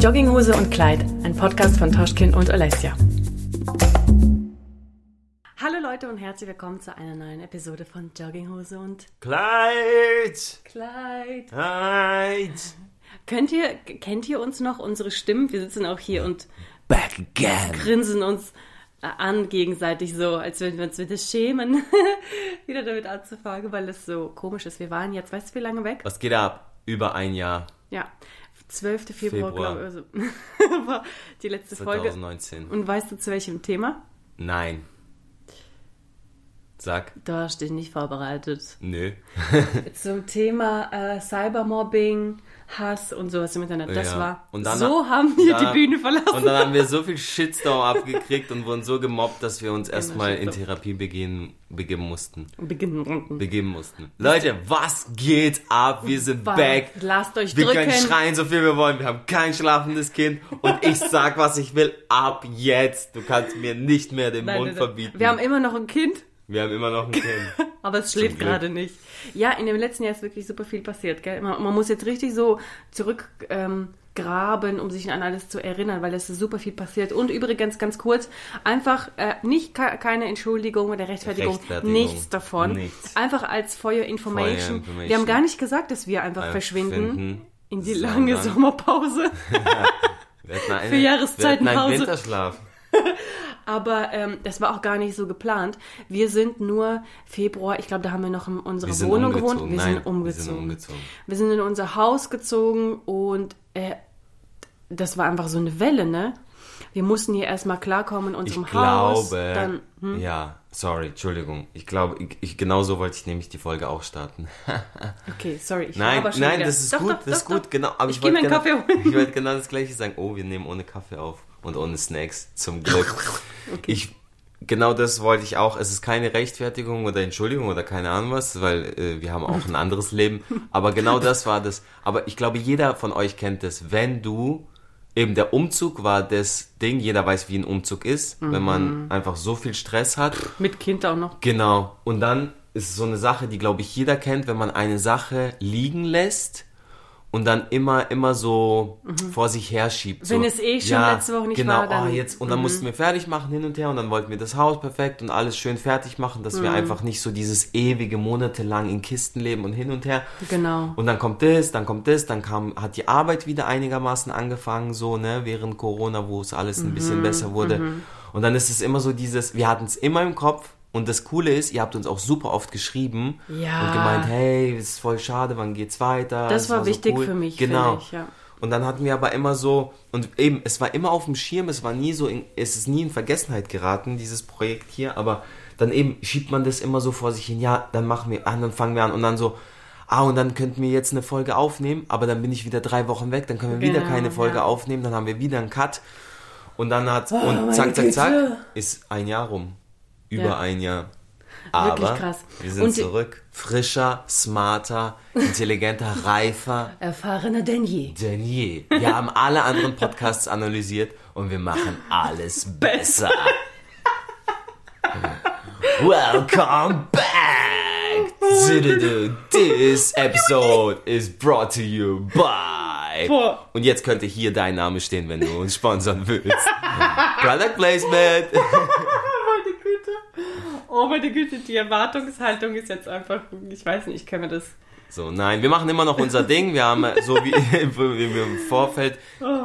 Jogginghose und Kleid, ein Podcast von Toschkin und Alessia. Hallo Leute und herzlich willkommen zu einer neuen Episode von Jogginghose und Kleid! Kleid. Kleid! Könnt ihr, kennt ihr uns noch, unsere Stimmen? Wir sitzen auch hier und Back again! grinsen uns äh, an gegenseitig so, als würden wir uns wieder schämen, wieder damit anzufangen, weil es so komisch ist. Wir waren jetzt, weißt du, wie lange weg? Was geht ab? Über ein Jahr. Ja, 12. Februar, Februar. glaube ich, also, war die letzte Folge. 2019. Und weißt du zu welchem Thema? Nein. Sag. Du hast dich nicht vorbereitet. Nö. Zum Thema äh, Cybermobbing, Hass und sowas im Internet. Das Ja. war. Und dann- so haben wir da- die Bühne verlassen. Und dann haben wir so viel Shitstorm abgekriegt und wurden so gemobbt, dass wir uns erstmal in. Therapie begehen, begeben mussten. Beginnen. Begeben mussten. Leute, was geht ab? Wir sind Bye. back. Lasst euch Wir drücken. können schreien, so viel wir wollen. Wir haben kein schlafendes Kind. Und ich sag, was ich will. Ab jetzt. Du kannst mir nicht mehr den Nein, Mund verbieten. Wir haben immer noch ein Kind, wir haben immer noch ein Kind. aber es schläft gerade nicht. Ja, in dem letzten Jahr ist wirklich super viel passiert. Gell? Man, man muss jetzt richtig so zurückgraben, ähm, graben, um sich an alles zu erinnern, weil es ist super viel passiert. Und übrigens, ganz kurz, einfach äh, nicht ke- keine Entschuldigung oder Rechtfertigung, Rechtfertigung. nichts davon. Nichts. Einfach als your information. Wir haben gar nicht gesagt, dass wir einfach Äh, verschwinden finden, in die lange Sommerpause. Für Jahreszeitenpause. Winterschlaf. Aber ähm, das war auch gar nicht so geplant. Wir sind nur Februar, ich glaube, da haben wir noch in unserer Wohnung umgezogen. gewohnt. Wir Nein, sind umgezogen. wir sind umgezogen. Wir sind in unser Haus gezogen und äh, das war einfach so eine Welle, ne? Wir mussten hier erstmal klarkommen in Ich unserem Haus. glaube, Dann, hm? ja, sorry, Entschuldigung. Ich glaube, ich, ich, genau so wollte ich nämlich die Folge auch starten. Okay, sorry. Ich Nein, nein, wieder. das ist Doch, gut, doch, das ist doch, gut, doch. genau. Aber Ich ich, geh mir einen genau, Kaffee holen. Ich wollte genau das gleiche sagen. Oh, wir nehmen ohne Kaffee auf und ohne Snacks, zum Glück. Ich, genau das wollte ich auch. Es ist keine Rechtfertigung oder Entschuldigung oder keine Ahnung was, weil äh, wir haben auch ein anderes Leben. Aber genau das war das. Aber ich glaube, jeder von euch kennt das. Wenn du Eben der Umzug war das Ding, jeder weiß, wie ein Umzug ist, wenn Mhm. man einfach so viel Stress hat. Mit Kind auch noch. Genau. Und dann ist so eine Sache, die glaube ich jeder kennt, wenn man eine Sache liegen lässt und dann immer, immer so vor sich her schiebt. Wenn so, es eh schon letzte Woche nicht genau, war, dann- Oh, jetzt, und dann mussten wir fertig machen hin und her und dann wollten wir das Haus perfekt und alles schön fertig machen, dass Mhm. wir einfach nicht so dieses ewige monatelang in Kisten leben und hin und her. Genau. Und dann kommt das, dann kommt das, dann kam, hat die Arbeit wieder einigermaßen angefangen, so, ne, während Corona, wo es alles ein Mhm, bisschen besser wurde. Und dann ist es immer so dieses, wir hatten es immer im Kopf. Und das Coole ist, ihr habt uns auch super oft geschrieben Ja. und gemeint, hey, es ist voll schade, wann geht's weiter? Das Es war so wichtig cool. für mich, Genau. ich, ja. Und dann hatten wir aber immer so, und eben, es war immer auf dem Schirm, es war nie so, in, es ist nie in Vergessenheit geraten, dieses Projekt hier, aber dann eben schiebt man das immer so vor sich hin, ja, dann machen wir an, dann fangen wir an und dann so, ah, und dann könnten wir jetzt eine Folge aufnehmen, aber dann bin ich wieder drei Wochen weg, dann können wir wieder Genau, keine Folge ja. aufnehmen, dann haben wir wieder einen Cut und dann hat, Oh, meine und zack, zack, zack, ist ein Jahr rum. Über Ja. ein Jahr. Wirklich Aber krass. wir sind Und zurück. Frischer, smarter, intelligenter, reifer Erfahrener denn je. denn je. Wir haben alle anderen Podcasts analysiert und wir machen alles besser. Welcome back. This episode is brought to you by. Boah. Und jetzt könnte hier dein Name stehen, wenn du uns sponsern willst. Product Placement. Oh meine Güte, die Erwartungshaltung ist jetzt einfach, ich weiß nicht, ich kann mir das. So, nein, wir machen immer noch unser Ding. Wir haben, äh, so wie, wie wir im Vorfeld,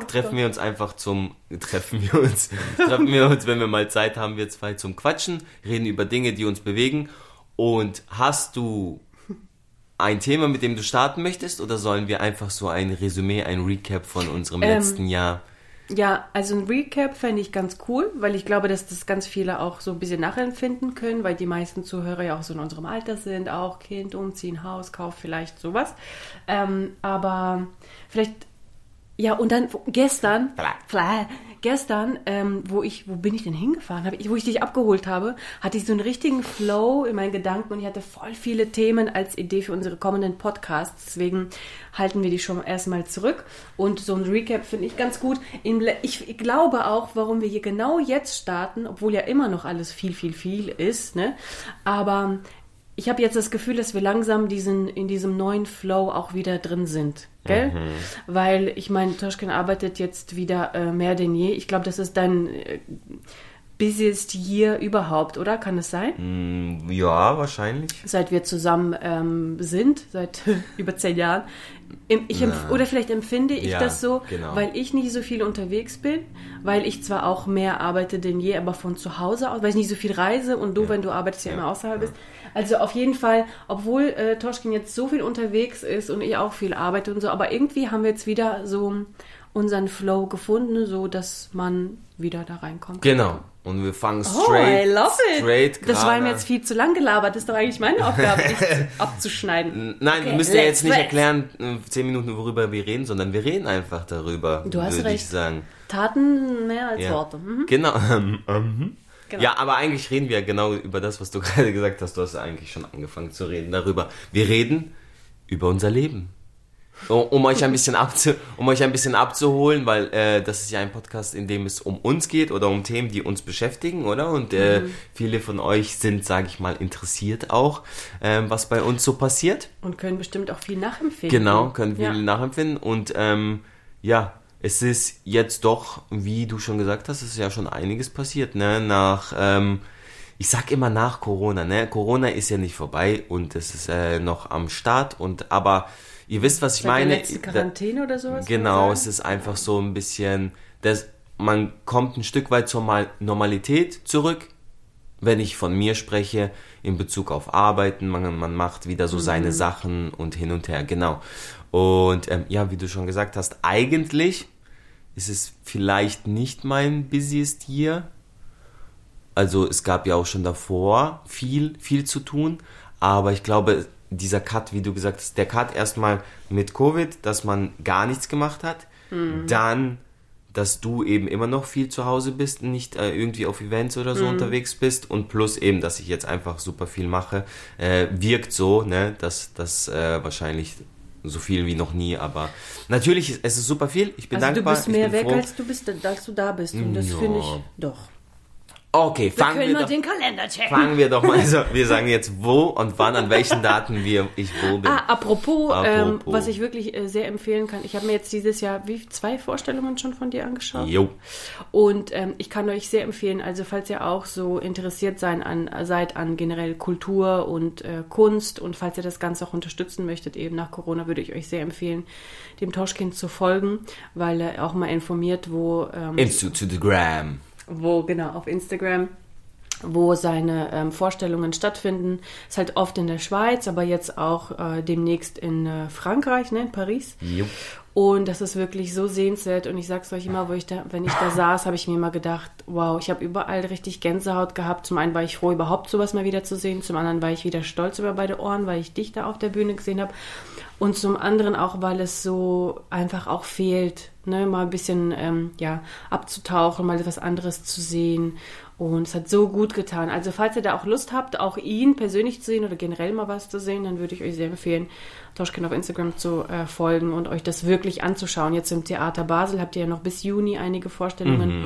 treffen wir uns einfach zum, treffen wir uns, treffen wir uns, wenn wir mal Zeit haben, wir zwei zum Quatschen, reden über Dinge, die uns bewegen. Und hast du ein Thema, mit dem du starten möchtest, oder sollen wir einfach so ein Resümee, ein Recap von unserem Ähm, letzten Jahr? Ja, also ein Recap fände ich ganz cool, weil ich glaube, dass das ganz viele auch so ein bisschen nachempfinden können, weil die meisten Zuhörer ja auch so in unserem Alter sind, auch Kind, umziehen, Haus, Kauf, vielleicht sowas. Ähm, aber vielleicht, ja, und dann gestern, Fla- gestern, ähm, wo ich, wo bin ich denn hingefahren? Ich, wo ich dich abgeholt habe, hatte ich so einen richtigen Flow in meinen Gedanken und ich hatte voll viele Themen als Idee für unsere kommenden Podcasts. Deswegen halten wir die schon erstmal zurück. Und so ein Recap finde ich ganz gut. Ich glaube auch, warum wir hier genau jetzt starten, obwohl ja immer noch alles viel, viel, viel ist, ne? Aber ich habe jetzt das Gefühl, dass wir langsam diesen, in diesem neuen Flow auch wieder drin sind. Gell? Mhm. Weil ich meine, Toschkin arbeitet jetzt wieder äh, mehr denn je. Ich glaube, das ist dein äh, busiest year überhaupt, oder? Kann es sein? Mm, ja, wahrscheinlich. Seit wir zusammen ähm, sind, seit über zehn Jahren. Oder vielleicht empfinde ich Ja, das so, genau. weil ich nicht so viel unterwegs bin, weil ich zwar auch mehr arbeite denn je, aber von zu Hause aus, weil ich nicht so viel reise und du, wenn du arbeitest, ja, Ja, immer außerhalb bist. Also auf jeden Fall, obwohl äh, Toschkin jetzt so viel unterwegs ist und ich auch viel arbeite und so, aber irgendwie haben wir jetzt wieder so unseren Flow gefunden, so dass man wieder da reinkommt. Genau. Und wir fangen Oh, straight, I love it. straight das war ihm jetzt viel zu lang gelabert. Das ist doch eigentlich meine Aufgabe, dich abzuschneiden. Nein, Okay, wir müssen ja jetzt nicht erklären, äh, zehn Minuten, worüber wir reden, sondern wir reden einfach darüber. Du hast würde recht. ich sagen. Taten mehr als Ja. Worte. Mhm. Genau. Mhm. Genau. Ja, aber eigentlich reden wir genau über das, was du gerade gesagt hast. Du hast eigentlich schon angefangen zu reden darüber. Wir reden über unser Leben. Um, euch ein bisschen abzu, um euch ein bisschen abzuholen, weil äh, das ist ja ein Podcast, in dem es um uns geht oder um Themen, die uns beschäftigen, oder? Und äh, Mhm. viele von euch sind, sage ich mal, interessiert auch, ähm, was bei uns so passiert. Und können bestimmt auch viel nachempfinden. Genau, können wir Ja. nachempfinden. Und ähm, ja, es ist jetzt doch, wie du schon gesagt hast, es ist ja schon einiges passiert, ne? Nach, ähm, ich sag immer nach Corona, ne? Corona ist ja nicht vorbei und es ist äh, noch am Start und aber ihr wisst, was ich Seit meine. der letzten Quarantäne oder sowas? Genau, es ist einfach so ein bisschen, das, man kommt ein Stück weit zur Mal Normalität zurück, wenn ich von mir spreche, in Bezug auf Arbeiten, man, man macht wieder so seine Sachen und hin und her, genau. Und ähm, ja, wie du schon gesagt hast, eigentlich ist es vielleicht nicht mein busiest year. Also es gab ja auch schon davor viel, viel zu tun, aber ich glaube, dieser Cut, wie du gesagt hast, der Cut erstmal mit Covid, dass man gar nichts gemacht hat, dann, dass du eben immer noch viel zu Hause bist, nicht äh, irgendwie auf Events oder so unterwegs bist und plus eben, dass ich jetzt einfach super viel mache, äh, wirkt so, ne, dass das äh, wahrscheinlich so viel wie noch nie, aber natürlich, ist- es ist super viel, ich bin Also dankbar. du bist mehr weg, froh. als du bist, als du da bist. Und das Ja. finde ich doch. Okay, Wir fangen wir, mal doch, den Kalender checken. fangen wir doch mal. Also, wir sagen jetzt wo und wann, an welchen Daten wir, ich wo bin. Ah, apropos, Ähm, Apropos. was ich wirklich äh, sehr empfehlen kann. Ich habe mir jetzt dieses Jahr wie zwei Vorstellungen schon von dir angeschaut. Jo. Und ähm, ich kann euch sehr empfehlen, also falls ihr auch so interessiert sein an, seid an generell Kultur und äh, Kunst und falls ihr das Ganze auch unterstützen möchtet, eben nach Corona, würde ich euch sehr empfehlen, dem Tauschkind zu folgen, weil er auch mal informiert, wo, ähm, Insta to the gram. Wo genau auf Instagram wo seine ähm, Vorstellungen stattfinden. Ist halt oft in der Schweiz, aber jetzt auch äh, demnächst in äh, Frankreich, ne, in Paris. Jo. Und das ist wirklich so sehenswert. Und ich sag's euch immer, wo ich da, wenn ich da saß, habe ich mir immer gedacht, wow, ich habe überall richtig Gänsehaut gehabt. Zum einen war ich froh, überhaupt sowas mal wieder zu sehen. Zum anderen war ich wieder stolz über beide Ohren, weil ich dich da auf der Bühne gesehen habe. Und zum anderen auch, weil es so einfach auch fehlt, ne, mal ein bisschen ähm, ja, abzutauchen, mal etwas anderes zu sehen. Und es hat so gut getan. Also falls ihr da auch Lust habt, auch ihn persönlich zu sehen oder generell mal was zu sehen, dann würde ich euch sehr empfehlen, Toschkin auf Instagram zu äh, folgen und euch das wirklich anzuschauen. Jetzt im Theater Basel habt ihr ja noch bis Juni einige Vorstellungen.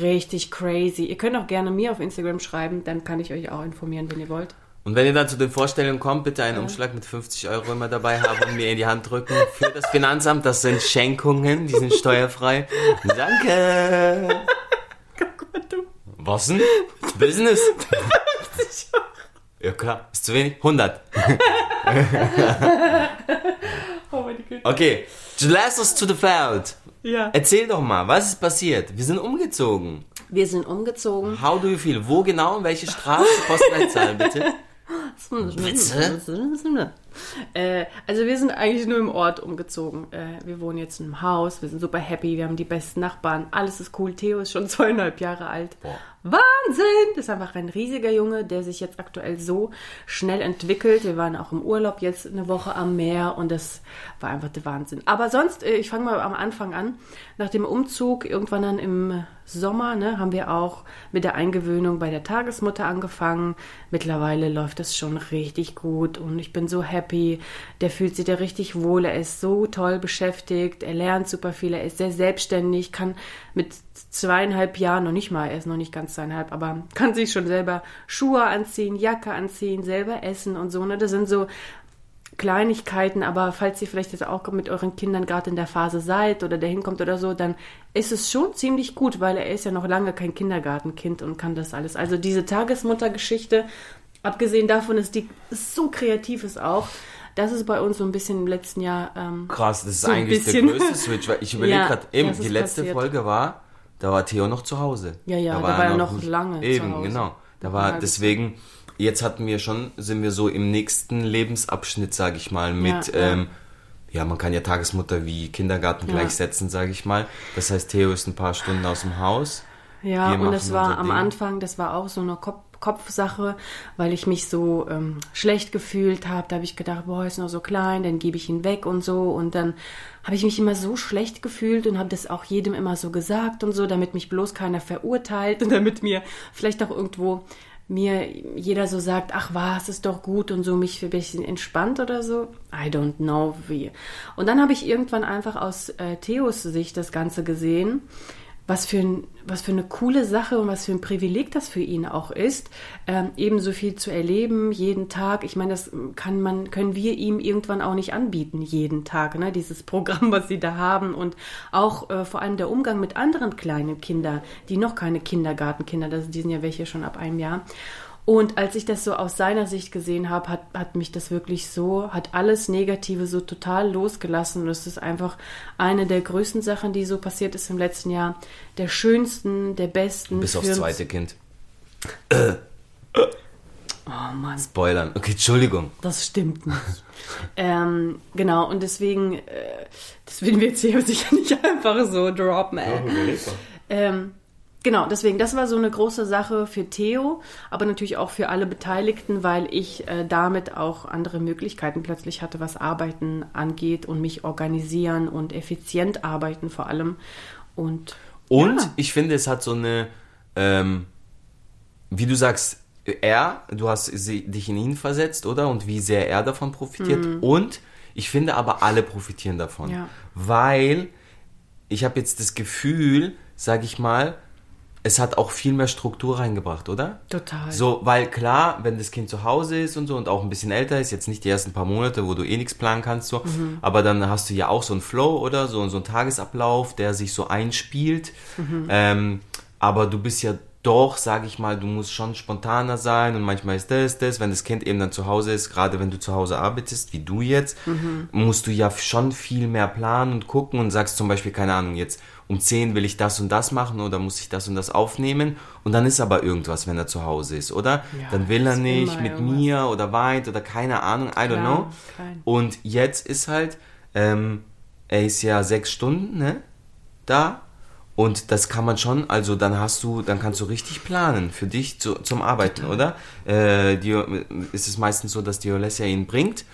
Richtig crazy. Ihr könnt auch gerne mir auf Instagram schreiben, dann kann ich euch auch informieren, wenn ihr wollt. Und wenn ihr dann zu den Vorstellungen kommt, bitte einen Umschlag mit 50 Euro immer dabei haben und mir in die Hand drücken für das Finanzamt. Das sind Schenkungen, die sind steuerfrei. Danke. Was denn? Business? Ja klar, ist zu wenig. 100. Oh meine Güte. Okay, lass uns to the Feld. Ja. Erzähl doch mal, was ist passiert? Wir sind umgezogen. Wir sind umgezogen. How do you feel? Wo genau? In welche Straße? Postleitzahl bitte. Bitte? Äh, also wir sind eigentlich nur im Ort umgezogen. Äh, wir wohnen jetzt in einem Haus, wir sind super happy, wir haben die besten Nachbarn, alles ist cool. Theo ist schon zweieinhalb Jahre alt. Boah. Wahnsinn! Das ist einfach ein riesiger Junge, der sich jetzt aktuell so schnell entwickelt. Wir waren auch im Urlaub jetzt eine Woche am Meer und das war einfach der Wahnsinn. Aber sonst, äh, ich fange mal am Anfang an. Nach dem Umzug, irgendwann dann im Sommer, ne, haben wir auch mit der Eingewöhnung bei der Tagesmutter angefangen. Mittlerweile läuft das schon richtig gut und ich bin so happy happy, der fühlt sich da richtig wohl, er ist so toll beschäftigt, er lernt super viel, er ist sehr selbstständig, kann mit zweieinhalb Jahren, noch nicht mal, er ist noch nicht ganz zweieinhalb, aber kann sich schon selber Schuhe anziehen, Jacke anziehen, selber essen und so. Ne? Das sind so Kleinigkeiten, aber falls ihr vielleicht jetzt auch mit euren Kindern gerade in der Phase seid oder der hinkommt oder so, dann ist es schon ziemlich gut, weil er ist ja noch lange kein Kindergartenkind und kann das alles. Also diese Tagesmuttergeschichte, abgesehen davon, dass die so kreativ ist auch, das ist bei uns so ein bisschen im letzten Jahr. Ähm, Krass, das ist so eigentlich der größte Switch, weil ich überlege Ja, gerade, eben, die ist letzte passiert. Folge war, da war Theo noch zu Hause. Ja, ja, da war er noch lange zu Eben, Hause. genau. Da war deswegen, jetzt hatten wir schon, sind wir so im nächsten Lebensabschnitt, sage ich mal, mit, Ja, ja. Ähm, ja, man kann ja Tagesmutter wie Kindergarten Ja. gleichsetzen, sage ich mal. Das heißt, Theo ist ein paar Stunden aus dem Haus. Ja, und das war am Ding. Anfang, das war auch so eine Kopf Kopfsache, weil ich mich so ähm, schlecht gefühlt habe. Da habe ich gedacht, boah, ist noch so klein, dann gebe ich ihn weg und so. Und dann habe ich mich immer so schlecht gefühlt und habe das auch jedem immer so gesagt und so, damit mich bloß keiner verurteilt und damit mir vielleicht auch irgendwo mir jeder so sagt, ach was, ist doch gut und so mich ein bisschen entspannt oder so. I don't know wie. Und dann habe ich irgendwann einfach aus äh, Theos Sicht das Ganze gesehen was für, ein, was für eine coole Sache und was für ein Privileg das für ihn auch ist, ähm, eben so viel zu erleben, jeden Tag. Ich meine, das kann man, können wir ihm irgendwann auch nicht anbieten, jeden Tag, ne? dieses Programm, was sie da haben und auch äh, vor allem der Umgang mit anderen kleinen Kindern, die noch keine Kindergartenkinder, das, die sind ja welche schon ab einem Jahr. Und als ich das so aus seiner Sicht gesehen habe, hat, hat mich das wirklich so, hat alles Negative so total losgelassen. Und es ist einfach eine der größten Sachen, die so passiert ist im letzten Jahr. Der schönsten, der besten. Bis aufs zweite Kind. Oh Mann, Spoilern. Okay, Entschuldigung. das stimmt nicht. ähm, genau, und deswegen, äh, das werden wir jetzt hier sicher nicht einfach so droppen. Äh. Ähm, genau, deswegen, das war so eine große Sache für Theo, aber natürlich auch für alle Beteiligten, weil ich äh, damit auch andere Möglichkeiten plötzlich hatte, was Arbeiten angeht und mich organisieren und effizient arbeiten vor allem. Und, Und ja, ich finde, es hat so eine, ähm, wie du sagst, er, du hast sie, dich in ihn versetzt, oder? Und wie sehr er davon profitiert. Und ich finde aber, alle profitieren davon. Mhm. Ja. Weil ich habe jetzt das Gefühl, sag ich mal, es hat auch viel mehr Struktur reingebracht, oder? total. So, weil klar, wenn das Kind zu Hause ist und so und auch ein bisschen älter ist, jetzt nicht die ersten paar Monate, wo du eh nichts planen kannst, so, Mhm. aber dann hast du ja auch so einen Flow oder so, so einen Tagesablauf, der sich so einspielt. Mhm. Ähm, aber du bist ja doch, sag ich mal, du musst schon spontaner sein und manchmal ist das, das, wenn das Kind eben dann zu Hause ist, gerade wenn du zu Hause arbeitest, wie du jetzt, Mhm. musst du ja schon viel mehr planen und gucken und sagst zum Beispiel, keine Ahnung, jetzt um 10 will ich das und das machen oder muss ich das und das aufnehmen und dann ist aber irgendwas, wenn er zu Hause ist, oder? Ja, dann will er nicht mit irgendwas. mir oder weint oder keine Ahnung, I don't Klar, know. klein. Und jetzt ist halt, ähm, er ist ja sechs Stunden, ne? Da. Und das kann man schon, also dann hast du, dann kannst du richtig planen für dich zu, zum Arbeiten, oder? Äh, die, ist es meistens so, dass die Olesja ihn bringt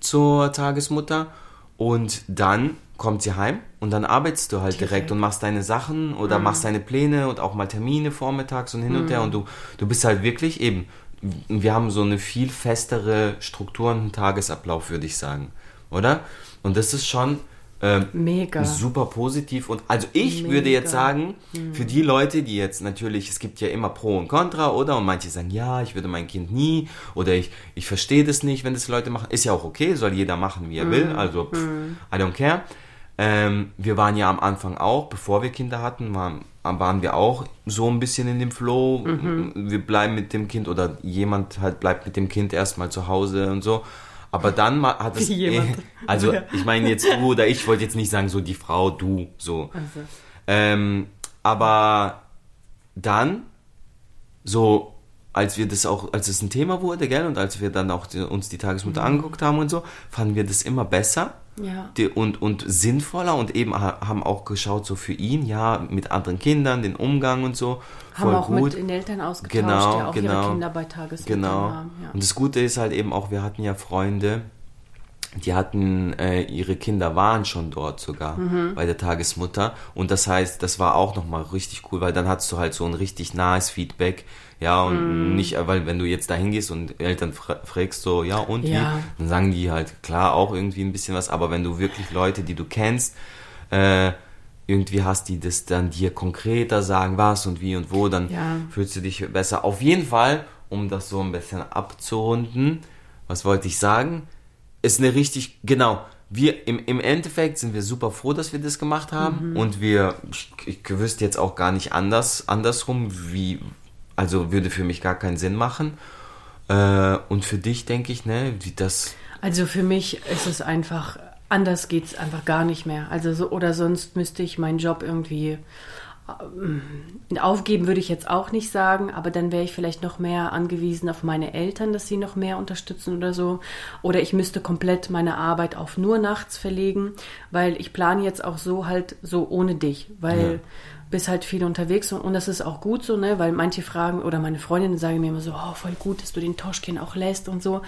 zur Tagesmutter und dann kommt sie heim und dann arbeitest du halt direkt, Direkt. und machst deine Sachen oder machst deine Pläne und auch mal Termine vormittags und hin und her und du, du bist halt wirklich eben, wir haben so eine viel festere Struktur und einen Tagesablauf, würde ich sagen, oder? Und das ist schon ähm, Mega. super positiv und also ich würde Mega. jetzt sagen, für die Leute, die jetzt natürlich, es gibt ja immer Pro und Contra, oder? Und manche sagen, ja, ich würde mein Kind nie oder ich, ich verstehe das nicht, wenn das Leute machen. Ist ja auch okay, soll jeder machen, wie er will, also pff, I don't care. Ähm, wir waren ja am Anfang auch, bevor wir Kinder hatten, waren, waren wir auch so ein bisschen in dem Flow. Wir bleiben mit dem Kind oder jemand halt bleibt mit dem Kind erstmal zu Hause und so. Aber dann hat es. Jemand. Also, Ja. ich meine jetzt du oder ich wollte jetzt nicht sagen, so die Frau, du, so. Also, Ähm, aber dann, so, als wir das auch, als es ein Thema wurde, gell, und als wir dann auch die, uns die Tagesmutter angeguckt haben und so, fanden wir das immer besser ja. die, und, und sinnvoller und eben ha- haben auch geschaut, so für ihn, ja, mit anderen Kindern, den Umgang und so. Haben auch gut. mit den Eltern ausgetauscht, Genau, die auch genau. ihre Kinder bei Tagesmuttern Genau. haben. Ja. Und das Gute ist halt eben auch, wir hatten ja Freunde, die hatten, äh, ihre Kinder waren schon dort sogar Mhm. bei der Tagesmutter. Und das heißt, das war auch nochmal richtig cool, weil dann hattest du halt so ein richtig nahes Feedback. Ja, und Mhm. nicht, weil wenn du jetzt da hingehst und Eltern fra fragst so, ja und Ja. wie, dann sagen die halt klar auch irgendwie ein bisschen was, aber wenn du wirklich Leute, die du kennst, äh, irgendwie hast, die das dann dir konkreter sagen, was und wie und wo, dann Ja. fühlst du dich besser. Auf jeden Fall, um das so ein bisschen abzurunden, was wollte ich sagen? Ist eine richtig, genau, wir im, im Endeffekt sind wir super froh, dass wir das gemacht haben und wir, ich, ich wüsste jetzt auch gar nicht anders, andersrum, wie, also würde für mich gar keinen Sinn machen. Äh, und für dich denke ich, ne, wie das, Also für mich ist es einfach, anders geht's einfach gar nicht mehr. Also so, oder sonst müsste ich meinen Job irgendwie ähm, aufgeben, würde ich jetzt auch nicht sagen, aber dann wäre ich vielleicht noch mehr angewiesen auf meine Eltern, dass sie noch mehr unterstützen oder so. Oder ich müsste komplett meine Arbeit auf nur nachts verlegen, weil ich plane jetzt auch so halt so ohne dich, weil Ja. Bist halt viel unterwegs und, und das ist auch gut so, ne, weil manche fragen oder meine Freundinnen sagen mir immer so, oh, voll gut, dass du den Toschkin auch lässt und so.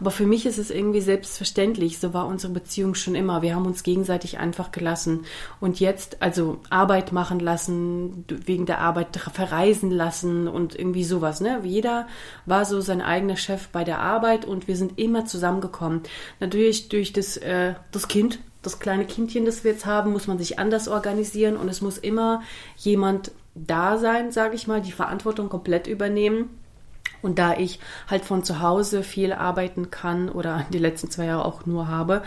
Aber für mich ist es irgendwie selbstverständlich. So war unsere Beziehung schon immer. Wir haben uns gegenseitig einfach gelassen und jetzt also Arbeit machen lassen, wegen der Arbeit verreisen lassen und irgendwie sowas, ne. Jeder war so sein eigener Chef bei der Arbeit und wir sind immer zusammengekommen. Natürlich durch das, äh, das Kind, das kleine Kindchen, das wir jetzt haben, muss man sich anders organisieren und es muss immer jemand da sein, sage ich mal, die Verantwortung komplett übernehmen. Und da ich halt von zu Hause viel arbeiten kann oder die letzten zwei Jahre auch nur habe,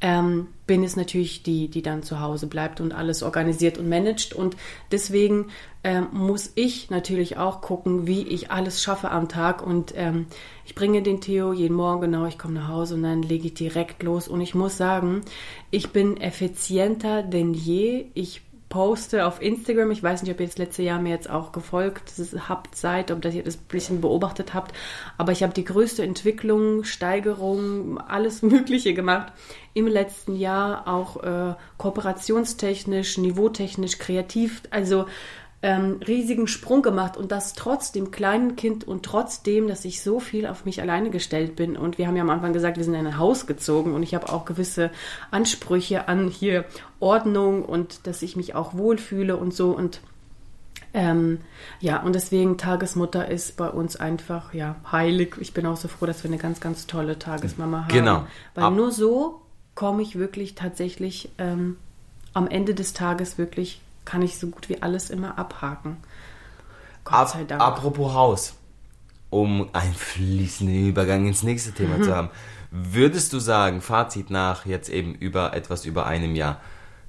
ähm, bin es natürlich die, die dann zu Hause bleibt und alles organisiert und managt. Und deswegen ähm, muss ich natürlich auch gucken, wie ich alles schaffe am Tag. Und ähm, ich bringe den Theo jeden Morgen, genau, ich komme nach Hause und dann lege ich direkt los. Und ich muss sagen, ich bin effizienter denn je. Ich poste auf Instagram. Ich weiß nicht, ob ihr das letzte Jahr mir jetzt auch gefolgt habt, seid, ob ihr das ein bisschen beobachtet habt. Aber ich habe die größte Entwicklung, Steigerung, alles Mögliche gemacht im letzten Jahr, auch äh, kooperationstechnisch, niveautechnisch, kreativ. Also ähm, riesigen Sprung gemacht und das trotz dem kleinen Kind und trotzdem, dass ich so viel auf mich alleine gestellt bin. Und wir haben ja am Anfang gesagt, wir sind in ein Haus gezogen und ich habe auch gewisse Ansprüche an hier Ordnung und dass ich mich auch wohlfühle und so und ähm, ja, und deswegen Tagesmutter ist bei uns einfach ja heilig. Ich bin auch so froh, dass wir eine ganz, ganz tolle Tagesmama haben. Genau. Weil Ab- nur so komme ich wirklich tatsächlich ähm, am Ende des Tages wirklich, kann ich so gut wie alles immer abhaken. Gott Ab, sei Dank. apropos Haus, um einen fließenden Übergang ins nächste Thema Mhm. zu haben, würdest du sagen, Fazit nach jetzt eben über etwas über einem Jahr,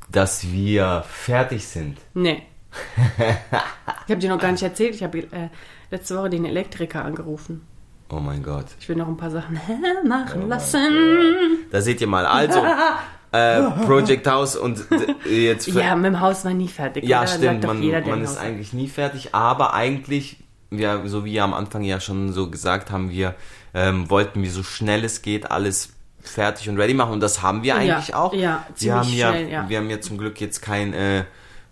dass wir fertig sind? Nee. ich habe dir noch gar nicht erzählt. Ich habe äh, letzte Woche den Elektriker angerufen. Oh mein Gott. Ich will noch ein paar Sachen Oh machen lassen. Da seht ihr mal. Also, äh, Project House und jetzt. Ja, mit dem Haus war nie fertig. Ja, oder? stimmt. Man, jeder, der man ist eigentlich nie fertig, aber eigentlich, ja, so wie wir am Anfang ja schon so gesagt haben, wir ähm, wollten wir so schnell es geht alles fertig und ready machen und das haben wir Ja, eigentlich auch. ja, wir ziemlich haben ja, schnell, ja. wir haben ja zum Glück jetzt kein äh,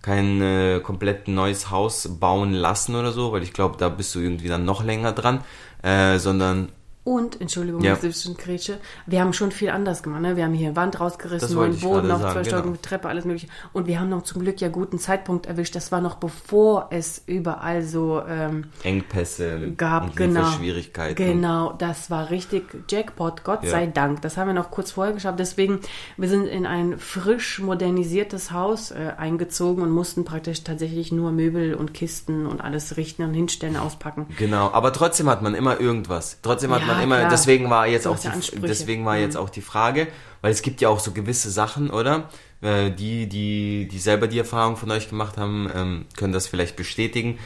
kein äh, komplett neues Haus bauen lassen oder so, weil ich glaube, da bist du irgendwie dann noch länger dran, äh, sondern Und, Entschuldigung, Ja. Grätsche, wir haben schon viel anders gemacht. Ne? Wir haben hier Wand rausgerissen, neuen Boden auf sagen, zwei Stocken, genau. Treppe, alles mögliche. Und wir haben noch zum Glück ja guten Zeitpunkt erwischt. Das war noch bevor es überall so ähm, Engpässe gab. Genau. Lieferschwierigkeiten. Genau, das war richtig Jackpot, Gott Ja. sei Dank. Das haben wir noch kurz vorher geschafft. Deswegen, wir sind in ein frisch modernisiertes Haus äh, eingezogen und mussten praktisch tatsächlich nur Möbel und Kisten und alles richten und hinstellen, auspacken. Genau, aber trotzdem hat man immer irgendwas. Trotzdem hat Ja, man immer, klar. deswegen war jetzt auch die, Ansprüche. deswegen war jetzt auch die Frage, weil es gibt ja auch so gewisse Sachen, oder? Äh, Die, die, die selber die Erfahrung von euch gemacht haben, ähm, können das vielleicht bestätigen.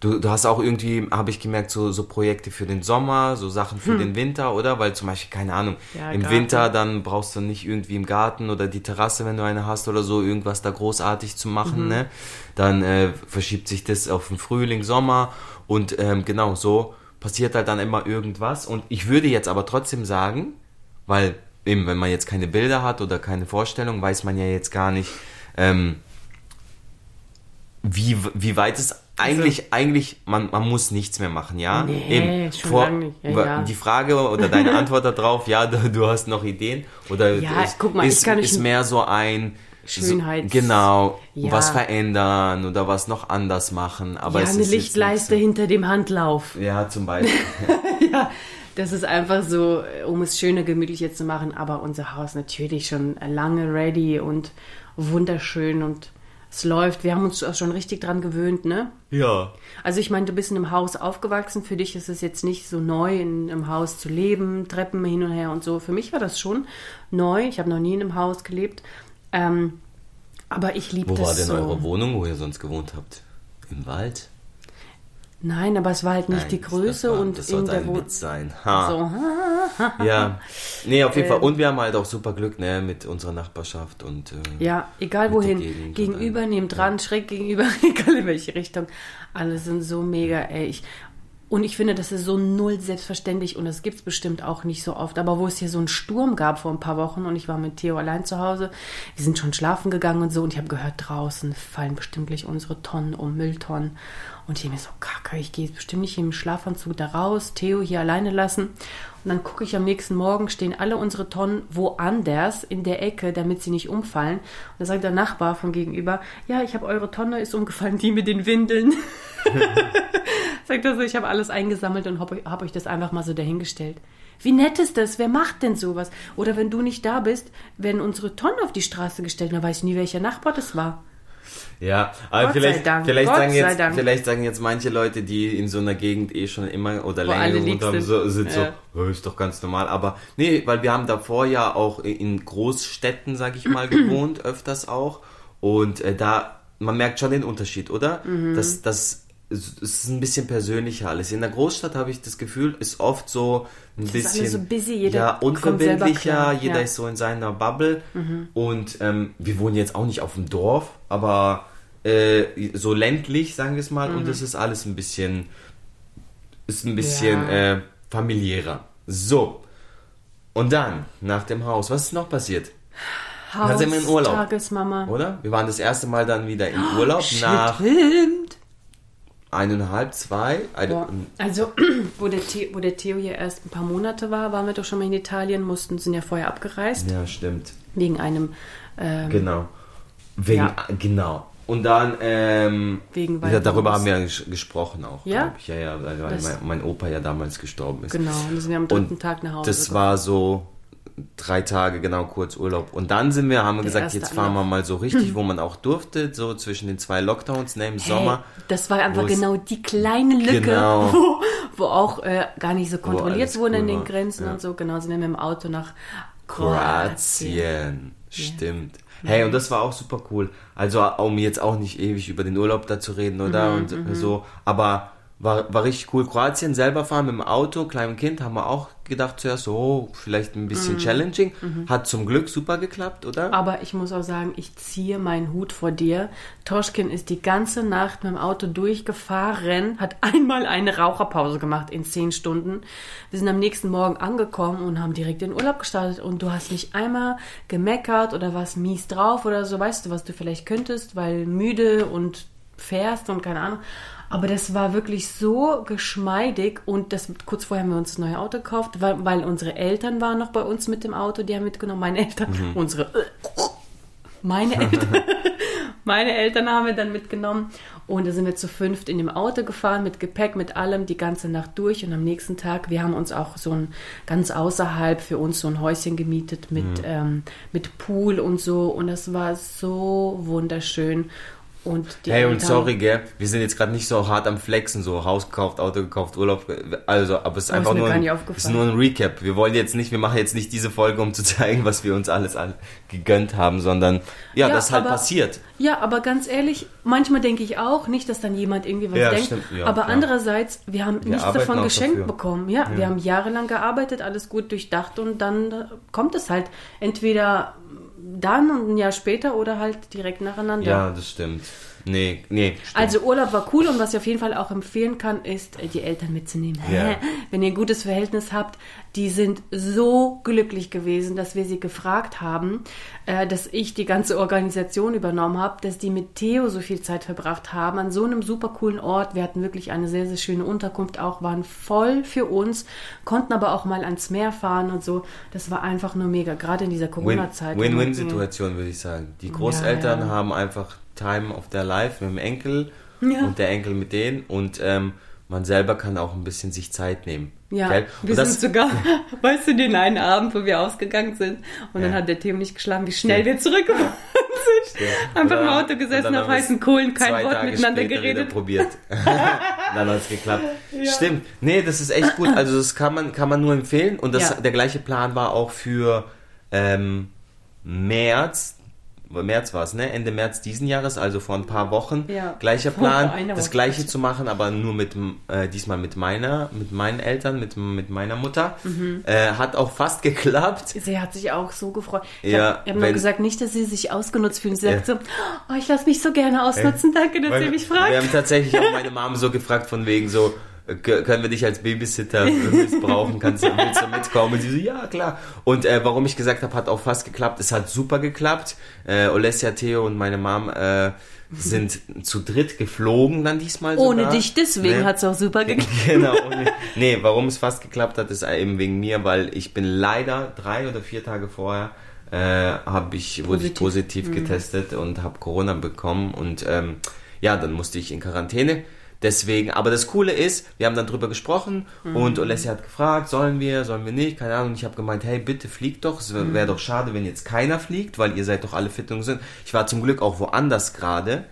Du, du hast auch irgendwie, habe ich gemerkt, so, so Projekte für den Sommer, so Sachen für den Winter, oder? Weil zum Beispiel, keine Ahnung, Hm. Ja, im Garten. Winter dann brauchst du nicht irgendwie im Garten oder die Terrasse, wenn du eine hast oder so, irgendwas da großartig zu machen, Mhm. ne? Dann äh, verschiebt sich das auf den Frühling, Sommer und ähm, genau so passiert halt dann immer irgendwas. Und ich würde jetzt aber trotzdem sagen, weil eben, wenn man jetzt keine Bilder hat oder keine Vorstellung, weiß man ja jetzt gar nicht, ähm, wie, wie weit es eigentlich, eigentlich, man, man muss nichts mehr machen, ja? Nee, Eben, schon vor, lange nicht. Ja, ja. Die Frage oder deine Antwort darauf, ja, du, du hast noch Ideen oder Ja, ist, guck mal, ist, ist mehr so ein Schönheits- so, genau, Ja. was verändern oder was noch anders machen, aber ja, es eine Lichtleiste nicht hinter dem Handlauf. so, ja, zum Beispiel. ja, das ist einfach so, um es schöner, gemütlicher zu machen. Aber unser Haus natürlich schon lange ready und wunderschön und es läuft. Wir haben uns auch schon richtig dran gewöhnt, ne? ja. Also ich meine, du bist in einem Haus aufgewachsen. Für dich ist es jetzt nicht so neu, in einem Haus zu leben, Treppen hin und her und so. Für mich war das schon neu. Ich habe noch nie in einem Haus gelebt. Ähm, aber ich liebe Wo das war denn so. eure Wohnung, wo ihr sonst gewohnt habt? Im Wald? Nein, aber es war halt nicht Nein, die Größe das war, und das in sollte der ein. Witz sein. Ha. So, Ja, nee, auf jeden Ähm. Fall. Und wir haben halt auch super Glück, ne, mit unserer Nachbarschaft und äh, Ja, egal wohin. Gegenüber, allem. nebendran, schräg gegenüber, egal in welche Richtung. Alle sind so mega, ey. Ich, und ich finde, das ist so null selbstverständlich und das gibt's bestimmt auch nicht so oft. Aber wo es hier so einen Sturm gab vor ein paar Wochen und ich war mit Theo allein zu Hause, wir sind schon schlafen gegangen und so und ich habe gehört, draußen fallen bestimmt unsere Tonnen um, Mülltonnen. Und ich mir so, kacke, ich gehe jetzt bestimmt nicht im Schlafanzug da raus, Theo hier alleine lassen. Und dann gucke ich am nächsten Morgen, stehen alle unsere Tonnen woanders in der Ecke, damit sie nicht umfallen. Und da sagt der Nachbar von gegenüber, ja, ich habe eure Tonne, ist umgefallen, die mit den Windeln. sagt er so, ich habe alles eingesammelt und habe hab euch das einfach mal so dahingestellt. Wie nett ist das? Wer macht denn sowas? Oder wenn du nicht da bist, werden unsere Tonnen auf die Straße gestellt. Da weiß ich nie, welcher Nachbar das war. Ja, aber Gott vielleicht, vielleicht, Gott sagen jetzt, vielleicht sagen jetzt manche Leute, die in so einer Gegend eh schon immer oder Wo länger gewohnt haben, sind. so, sind Ja. so, "Oh, ist doch ganz normal. Aber nee, weil wir haben davor ja auch in Großstädten, sag ich mal, gewohnt, öfters auch. Und äh, da, man merkt schon den Unterschied, oder? Mhm. Das, das es ist ein bisschen persönlicher alles. In der Großstadt habe ich das Gefühl, ist oft so ein ist bisschen so busy, jeder ja, unverbindlicher, jeder ja. ist so in seiner Bubble. Und ähm, wir wohnen jetzt auch nicht auf dem Dorf, aber äh, so ländlich, sagen wir es mal. Und das ist alles ein bisschen, ist ein bisschen Ja. äh, familiärer. So. Und dann, nach dem Haus, was ist noch passiert? Haus, sind wir in Urlaub. Tagesmama. Oder? Wir waren das erste Mal dann wieder in Urlaub nach Stimmt. Eineinhalb, zwei. Eine, Boah. Also, wo der, The wo der Theo hier erst ein paar Monate war, waren wir doch schon mal in Italien, mussten, sind ja vorher abgereist, Ja, stimmt. wegen einem, ähm, Genau. Wegen, Ja. Genau. Und dann, ähm, Wegen ja, darüber haben wir ges gesprochen auch. Ja? Ich. Ja, ja, weil, mein, mein Opa ja damals gestorben ist. genau, und dann sind wir am dritten Und Tag nach Hause Das gekommen. war so drei Tage, genau, kurz Urlaub. Und dann sind wir, haben wir Der gesagt, jetzt fahren wir Anlauf. mal so richtig, wo man auch durfte, so zwischen den zwei Lockdowns, ne, im Hey, Sommer. das war einfach genau die kleine Lücke, Genau. wo, wo auch äh, gar nicht so kontrolliert wurde cool in den Grenzen ja. und so. Genau, sind wir mit dem Auto nach Kroatien. Kroatien. Stimmt. Hey, und das war auch super cool. Also, um jetzt auch nicht ewig über den Urlaub da zu reden, oder? Mhm, und so. Aber war, war richtig cool. Kroatien selber fahren mit dem Auto, kleinem Kind, haben wir auch gedacht zuerst, so, oh, vielleicht ein bisschen challenging. Hat zum Glück super geklappt, oder? Aber ich muss auch sagen, ich ziehe meinen Hut vor dir. Toschkin ist die ganze Nacht mit dem Auto durchgefahren, hat einmal eine Raucherpause gemacht in zehn Stunden. Wir sind am nächsten Morgen angekommen und haben direkt den Urlaub gestartet. Und du hast nicht einmal gemeckert oder warst mies drauf oder so. Weißt du, was du vielleicht könntest, weil müde und fährst und keine Ahnung. Aber das war wirklich so geschmeidig und das kurz vorher haben wir uns das neue Auto gekauft, weil, weil unsere Eltern waren noch bei uns mit dem Auto, die haben mitgenommen, meine Eltern, unsere meine Eltern, meine Eltern haben wir dann mitgenommen. Und da sind wir zu fünft in dem Auto gefahren mit Gepäck, mit allem die ganze Nacht durch. Und am nächsten Tag, wir haben uns auch so ein ganz außerhalb für uns so ein Häuschen gemietet mit, ähm, mit Pool und so. Und das war so wunderschön und die Hey, und sorry, gell, wir sind jetzt gerade nicht so hart am Flexen, so Haus gekauft, Auto gekauft, Urlaub, also, aber es ist Oh, ist einfach mir nur ein, ist nur ein Recap. Wir wollen jetzt nicht, wir machen jetzt nicht diese Folge, um zu zeigen, was wir uns alles all gegönnt haben, sondern, ja, Ja, das ist halt aber- passiert. Ja, aber ganz ehrlich, manchmal denke ich auch, nicht, dass dann jemand irgendwie was Ja, denkt. stimmt, ja, aber klar. andererseits, wir haben nichts arbeiten davon geschenkt dafür. bekommen. Ja, wir haben jahrelang gearbeitet, alles gut durchdacht und dann kommt es halt entweder dann und ein Jahr später oder halt direkt nacheinander. Ja, das stimmt. Nee, nee. Stimmt. Also Urlaub war cool und was ich auf jeden Fall auch empfehlen kann, ist, äh, die Eltern mitzunehmen. Ja. Wenn ihr ein gutes Verhältnis habt, die sind so glücklich gewesen, dass wir sie gefragt haben, äh, dass ich die ganze Organisation übernommen habe, dass die mit Theo so viel Zeit verbracht haben, an so einem super coolen Ort. Wir hatten wirklich eine sehr, sehr schöne Unterkunft auch, waren voll für uns, konnten aber auch mal ans Meer fahren und so. Das war einfach nur mega, gerade in dieser Corona-Zeit. Win-Win-Situation, würde ich sagen. Die Großeltern Ja, ja. haben einfach Time of their life mit dem Enkel Ja. und der Enkel mit denen und ähm, man selber kann auch ein bisschen sich Zeit nehmen. Ja, gell? wir das, sind sogar, weißt du, den einen Abend, wo wir ausgegangen sind und dann Ja. hat der Theo nicht geschlafen, wie schnell Stimmt. wir zurückgekommen sind. Einfach im Oder- Auto und gesessen, dann auf heißen Kohlen, kein Wort Tage miteinander geredet. Probiert. dann hat es geklappt. Stimmt. Nee, das ist echt gut. Also das kann man, kann man nur empfehlen. Und das, Ja. der gleiche Plan war auch für ähm, März. März war es, ne? Ende März diesen Jahres, also vor ein paar Wochen. Ja. Gleicher Plan, einer das Woche. gleiche zu machen, aber nur mit äh, diesmal mit meiner, mit meinen Eltern, mit, mit meiner Mutter. Mhm. Äh, hat auch fast geklappt. Sie hat sich auch so gefreut. Ich Ja, habe hab nur gesagt, nicht, dass sie sich ausgenutzt fühlen. Sie Ja. sagt so, oh, ich lasse mich so gerne ausnutzen. Danke, dass ihr mich Wir fragt. haben tatsächlich auch meine Mom so gefragt von wegen so, äh, können wir dich als Babysitter missbrauchen? Kannst du, willst du mitkommen? Und sie so, ja, klar. Und äh, warum ich gesagt habe, hat auch fast geklappt. Es hat super geklappt. Äh, Olesja, Theo und meine Mom äh, sind zu dritt geflogen dann diesmal Ohne sogar. dich, deswegen Ne? hat es auch super geklappt. Genau. ohne- Nee, warum es fast geklappt hat, ist eben wegen mir, weil ich bin leider drei oder vier Tage vorher äh, habe ich wurde ich Positiv. positiv getestet und habe Corona bekommen und ähm, ja, dann musste ich in Quarantäne. Deswegen, aber das Coole ist, wir haben dann drüber gesprochen und Olesja hat gefragt, sollen wir, sollen wir nicht, keine Ahnung. Ich habe gemeint, hey, bitte fliegt doch. Es wäre doch schade, wenn jetzt keiner fliegt, weil ihr seid doch alle fit und gesund. Ich war zum Glück auch woanders gerade.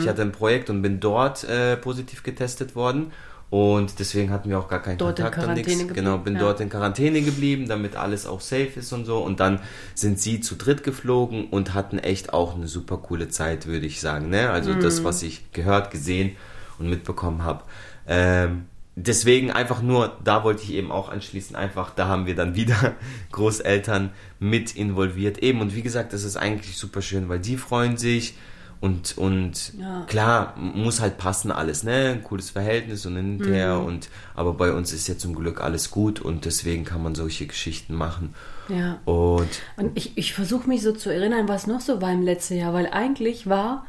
Ich hatte ein Projekt und bin dort äh, positiv getestet worden. Und deswegen hatten wir auch gar keinen Dort Kontakt und nichts. Genau, bin ja. dort in Quarantäne geblieben, damit alles auch safe ist und so. Und dann sind sie zu dritt geflogen und hatten echt auch eine super coole Zeit, würde ich sagen. Ne? Also Mhm. das, was ich gehört, gesehen und mitbekommen habe. Ähm, deswegen einfach nur, da wollte ich eben auch anschließen, einfach, da haben wir dann wieder Großeltern mit involviert. Eben, und wie gesagt, das ist eigentlich super schön, weil die freuen sich. Und, und Ja. klar, muss halt passen alles, ne? Ein cooles Verhältnis und hinterher Mhm. und aber bei uns ist ja zum Glück alles gut und deswegen kann man solche Geschichten machen. Ja. Und Und ich, ich versuche mich so zu erinnern, was noch so war im letzten Jahr, weil eigentlich war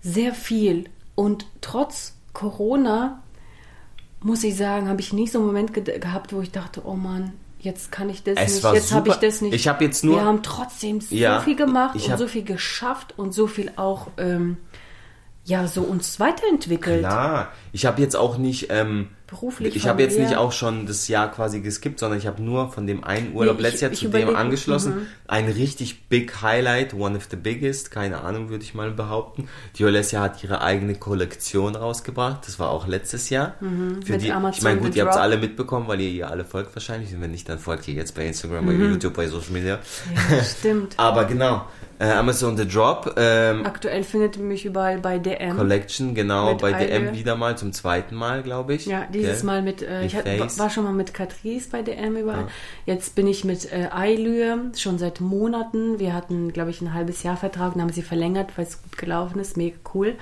sehr viel. Und trotz Corona, muss ich sagen, habe ich nie so einen Moment ge gehabt, wo ich dachte, oh Mann, jetzt kann ich das Es nicht, jetzt habe ich das nicht. Ich habe jetzt nur- Wir haben trotzdem so Ja, viel gemacht und so viel geschafft und so viel auch, ähm, ja, so uns weiterentwickelt. klar, ich habe jetzt auch nicht ähm, Beruflich, ich habe jetzt nicht auch schon das Jahr quasi geskippt, sondern ich habe nur von dem einen Urlaub Nee, ich- letztes Jahr zu dem angeschlossen. mhm. Ein richtig big Highlight, one of the biggest, keine Ahnung, würde ich mal behaupten. Die Olesja hat ihre eigene Kollektion rausgebracht. Das war auch letztes Jahr. Für Mhm. mit die, Amazon ich meine, gut, ihr habt Drop. alle mitbekommen, weil ihr ihr alle folgt wahrscheinlich. Und wenn nicht, dann folgt ihr jetzt bei Instagram, Mhm. bei YouTube, bei Social Media. Ja, stimmt. Aber genau, äh, Amazon The Drop, ähm, Aktuell findet ihr mich überall bei DM. Collection, genau, Mit bei. DM wieder mal, zum zweiten Mal, glaube ich. Ja, dieses Gell? Mal mit, äh, ich hat, war schon mal mit Catrice bei DM überall. Jetzt bin ich mit äh, Eilür schon seit Monaten. Wir hatten, glaube ich, ein halbes Jahr Vertrag und haben sie verlängert, weil es gut gelaufen ist. Mega cool.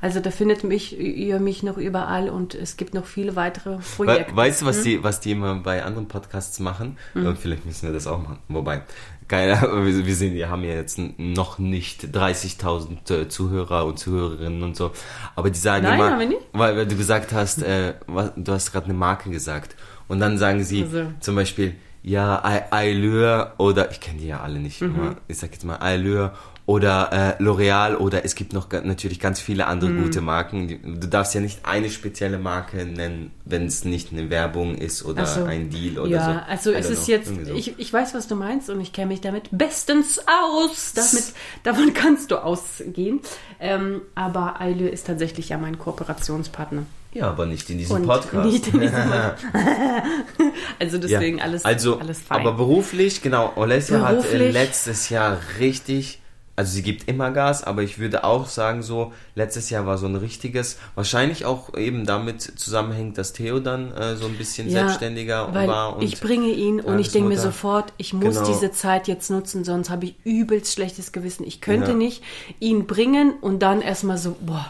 Also da findet mich, ihr mich noch überall und es gibt noch viele weitere We Projekte. weißt du, Hm? was die, was die immer bei anderen Podcasts machen? Und vielleicht müssen wir das auch machen. Wobei, geil, wir, wir sehen, wir haben ja jetzt noch nicht 30.000 äh, Zuhörer und Zuhörerinnen und so. Aber die sagen Nein, immer. Weil, weil du gesagt hast, äh, was, du hast gerade eine Marke gesagt. Und dann sagen sie Also. zum Beispiel, ja, Allure oder, ich kenne die ja alle nicht, Mhm. aber ich sag jetzt mal Allure oder äh, L'Oreal oder es gibt noch natürlich ganz viele andere Mhm. gute Marken. Du darfst ja nicht eine spezielle Marke nennen, wenn es nicht eine Werbung ist oder so. ein Deal oder ja, so. also I es ist know, jetzt, so. ich, ich weiß, was du meinst und ich kenne mich damit bestens aus. Damit, davon kannst du ausgehen. Ähm, aber Eilür ist tatsächlich ja mein Kooperationspartner. ja, aber nicht in diesem Und Podcast. nicht in diesem Also deswegen ja. alles, also, alles fein. aber beruflich, genau, Olesja hat äh, letztes Jahr richtig also sie gibt immer Gas, aber ich würde auch sagen, so, letztes Jahr war so ein richtiges, wahrscheinlich auch eben damit zusammenhängt, dass Theo dann äh, so ein bisschen ja, selbstständiger war. Und ich bringe ihn und ich denke mir sofort, ich muss genau. diese Zeit jetzt nutzen, sonst habe ich übelst schlechtes Gewissen. Ich könnte ja. nicht ihn bringen und dann erstmal so, boah,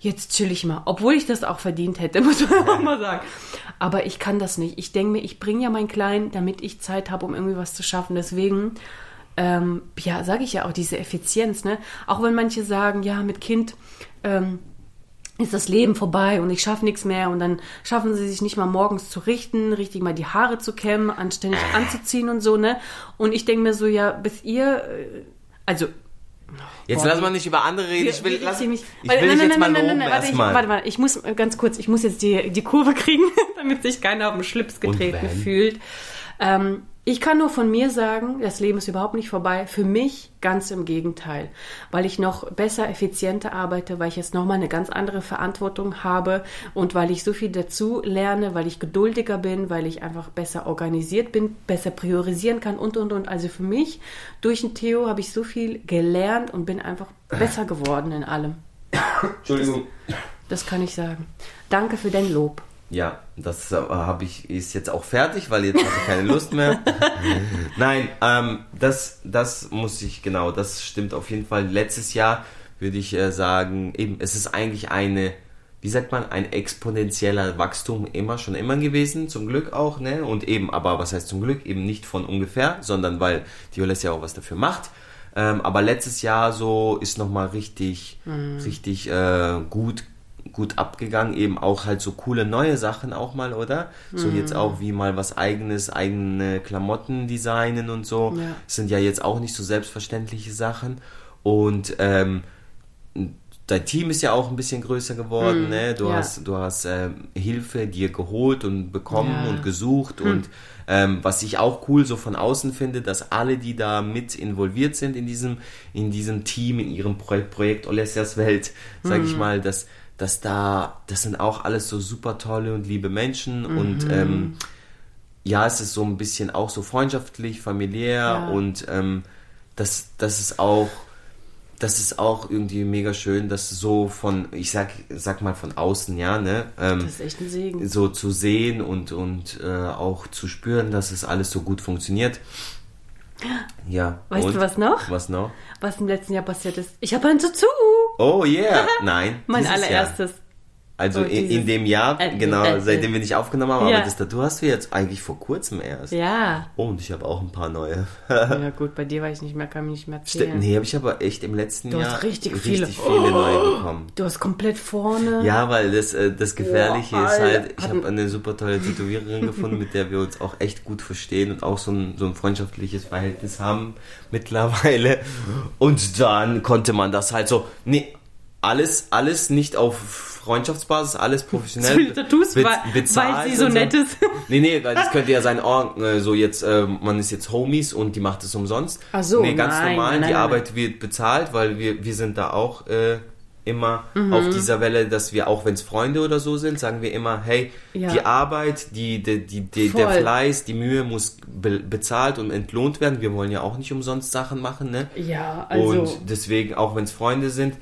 jetzt chill ich mal. Obwohl ich das auch verdient hätte, muss man auch mal sagen. Aber ich kann das nicht. Ich denke mir, ich bringe ja meinen Kleinen, damit ich Zeit habe, um irgendwie was zu schaffen. Deswegen ähm, ja, sage ich ja auch, diese Effizienz, ne? Auch wenn manche sagen, ja, mit Kind ähm, ist das Leben vorbei und ich schaffe nichts mehr und dann schaffen sie sich nicht mal morgens zu richten, richtig mal die Haare zu kämmen, anständig anzuziehen und so, ne? Und ich denke mir so, ja, bis ihr, äh, also Jetzt lass mal nicht über andere reden. Ich will, lass, ich ich will dich jetzt mal loben erstmal. Warte, warte, ich muss äh, ganz kurz, ich muss jetzt die, die Kurve kriegen, damit sich keiner auf den Schlips getreten fühlt. Ähm, ich kann nur von mir sagen, das Leben ist überhaupt nicht vorbei. Für mich ganz im Gegenteil, weil ich noch besser, effizienter arbeite, weil ich jetzt nochmal eine ganz andere Verantwortung habe und weil ich so viel dazu lerne, weil ich geduldiger bin, weil ich einfach besser organisiert bin, besser priorisieren kann und, und, und. Also für mich, durch den Theo habe ich so viel gelernt und bin einfach besser geworden in allem. Entschuldigung. Das, das kann ich sagen. Danke für dein Lob. Ja, das äh, habe ich ist jetzt auch fertig, weil jetzt habe ich keine Lust mehr. Nein, ähm, das das muss ich genau, das stimmt auf jeden Fall. Letztes Jahr würde ich äh, sagen, eben es ist eigentlich eine wie sagt man, ein exponentieller Wachstum immer schon immer gewesen, zum Glück auch, ne? Und eben, aber was heißt zum Glück? Eben nicht von ungefähr, sondern weil die Oles ja auch was dafür macht. Ähm, aber letztes Jahr so ist nochmal richtig, mhm. richtig äh, gut gut abgegangen, eben auch halt so coole neue Sachen auch mal, oder? So mhm. jetzt auch wie mal was eigenes, eigene Klamotten designen und so. Ja. Das sind ja jetzt auch nicht so selbstverständliche Sachen. Und ähm, dein Team ist ja auch ein bisschen größer geworden, mhm. ne? Du ja. hast, du hast ähm, Hilfe dir geholt und bekommen ja. und gesucht mhm. und ähm, was ich auch cool so von außen finde, dass alle, die da mit involviert sind in diesem, in diesem Team, in ihrem Projekt, Projekt Olesias Welt, sage ich mhm. mal, dass dass da, das sind auch alles so super tolle und liebe Menschen mhm. und ähm, ja, es ist so ein bisschen auch so freundschaftlich, familiär ja. und ähm, das, das ist auch, das ist auch irgendwie mega schön, das so von, ich sag, sag mal von außen, ja, ne? Ähm, das ist echt ein Segen. So zu sehen und, und äh, auch zu spüren, dass es alles so gut funktioniert. Ja. Weißt und? du was noch? Was noch? Was im letzten Jahr passiert ist. Ich habe ein Tutu. Oh yeah, nein. mein allererstes. Jahr. Also in, in, dem Jahr, äh, genau, äh, seitdem wir nicht aufgenommen haben, ja. aber das Tattoo hast du jetzt eigentlich vor kurzem erst. Ja. Oh, und ich habe auch ein paar neue. ja gut, bei dir weiß ich nicht mehr, kann mich nicht mehr erzählen. Nee, habe ich aber echt im letzten du Jahr hast richtig, viele, richtig viele oh, neue bekommen. Du hast komplett vorne. Ja, weil das, äh, das Gefährliche oh, ist halt, ich habe eine super tolle Tätowiererin gefunden, mit der wir uns auch echt gut verstehen und auch so ein, so ein freundschaftliches Verhältnis haben mittlerweile. Und dann konnte man das halt so, nee, alles, alles nicht auf Freundschaftsbasis, alles professionell. So Tattoos, be bezahlt weil sie so nett ist. Nee, nee, das könnte ja sein, oh, äh, so jetzt, äh, man ist jetzt Homies und die macht es umsonst. Ach so, Nee, ganz nein, normal, nein, die nein, Arbeit wird bezahlt, weil wir, wir sind da auch äh, immer mhm. auf dieser Welle, dass wir, auch wenn es Freunde oder so sind, sagen wir immer, hey, ja. die Arbeit, die, die, die, die der Fleiß, die Mühe muss be bezahlt und entlohnt werden. Wir wollen ja auch nicht umsonst Sachen machen, ne? Ja, also... Und deswegen, auch wenn es Freunde sind,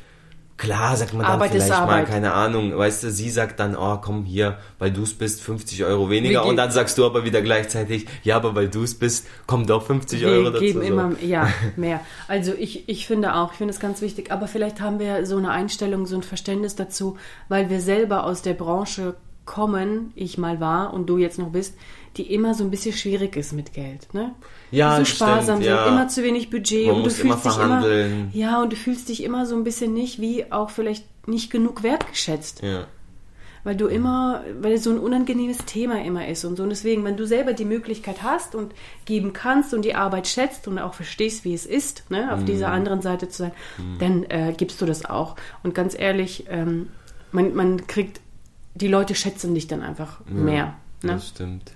Klar, sagt man dann Arbeit vielleicht mal, keine Ahnung, weißt du, sie sagt dann, oh, komm hier, weil du es bist, 50 Euro weniger. Und dann sagst du aber wieder gleichzeitig, ja, aber weil du es bist, kommen doch 50 wir Euro dazu. Wir geben immer, ja, mehr. Also ich, ich finde auch, ich finde es ganz wichtig, aber vielleicht haben wir so eine Einstellung, so ein Verständnis dazu, weil wir selber aus der Branche kommen, ich mal war und du jetzt noch bist, die immer so ein bisschen schwierig ist mit Geld, ne? Ja, so sparsam stimmt, ja. sind, immer zu wenig Budget Man und du muss immer fühlst dich verhandeln. immer ja und du fühlst dich immer so ein bisschen nicht wie auch vielleicht nicht genug wertgeschätzt. Ja. Weil du immer, weil es so ein unangenehmes Thema immer ist und so. Und deswegen, wenn du selber die Möglichkeit hast und geben kannst und die Arbeit schätzt und auch verstehst, wie es ist, ne, auf mm. dieser anderen Seite zu sein, mm. dann äh, gibst du das auch. Und ganz ehrlich, ähm, man, man kriegt, die Leute schätzen dich dann einfach ja, mehr. Ne? Das stimmt.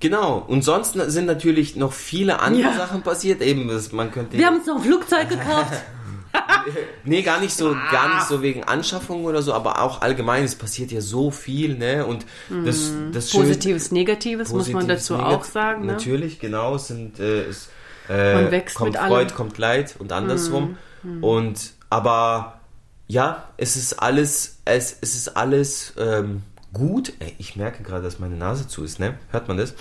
Genau, und sonst sind natürlich noch viele andere ja. Sachen passiert. Eben, man könnte. Wir haben uns noch ein Flugzeug gekauft. nee, gar nicht so, ah. gar nicht so wegen Anschaffung oder so, aber auch allgemein, es passiert ja so viel, ne? Und das, mhm. das Positives, schön, Negatives, Positives, muss man dazu Negat auch sagen. Ne? Natürlich, genau, es sind, äh, es, äh, man wächst kommt mit Freude, allem. kommt Leid und andersrum. Mhm. Und aber ja, es ist alles, es, es ist alles ähm, gut. Ey, ich merke gerade, dass meine Nase zu ist, ne? Hört man das?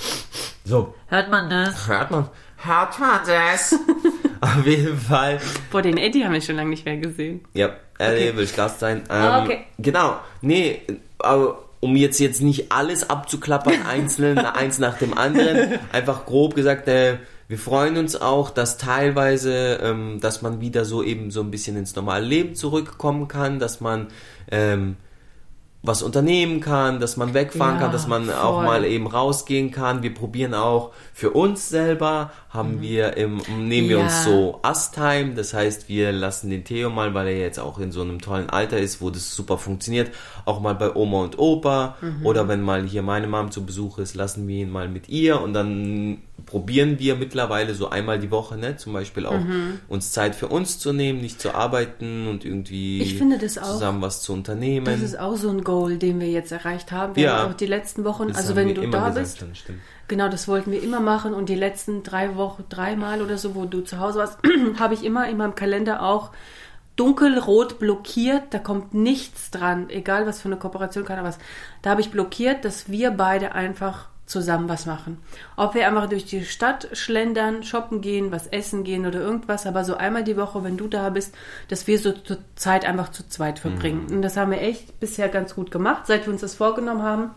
So. Hört man das? Hört man. Hört man das? Auf jeden Fall. Boah, den Eddie haben wir schon lange nicht mehr gesehen. Ja, okay. will Gast sein. Ähm, ah, okay. Genau. Nee, aber um jetzt jetzt nicht alles abzuklappern, einzeln, eins nach dem anderen, einfach grob gesagt, äh, wir freuen uns auch, dass teilweise, ähm, dass man wieder so eben so ein bisschen ins normale Leben zurückkommen kann, dass man ähm, was unternehmen kann, dass man wegfahren ja, kann, dass man voll. auch mal eben rausgehen kann. Wir probieren auch für uns selber, haben mhm. wir im, nehmen wir ja. uns so Us-Time, das heißt, wir lassen den Theo mal, weil er jetzt auch in so einem tollen Alter ist, wo das super funktioniert, auch mal bei Oma und Opa mhm. oder wenn mal hier meine Mom zu Besuch ist, lassen wir ihn mal mit ihr und dann probieren wir mittlerweile so einmal die Woche, ne, zum Beispiel auch mhm. uns Zeit für uns zu nehmen, nicht zu arbeiten und irgendwie zusammen was zu unternehmen. Das ist auch so ein Goal, den wir jetzt erreicht haben. Wir ja. haben auch die letzten Wochen, das also wenn du da bist, genau, das wollten wir immer machen und die letzten drei Wochen, dreimal oder so, wo du zu Hause warst, habe ich immer in meinem Kalender auch dunkelrot blockiert, da kommt nichts dran, egal was für eine Kooperation, keiner was. Da habe ich blockiert, dass wir beide einfach zusammen was machen. Ob wir einfach durch die Stadt schlendern, shoppen gehen, was essen gehen oder irgendwas, aber so einmal die Woche, wenn du da bist, dass wir so zur Zeit einfach zu zweit verbringen. Mhm. Und das haben wir echt bisher ganz gut gemacht, seit wir uns das vorgenommen haben.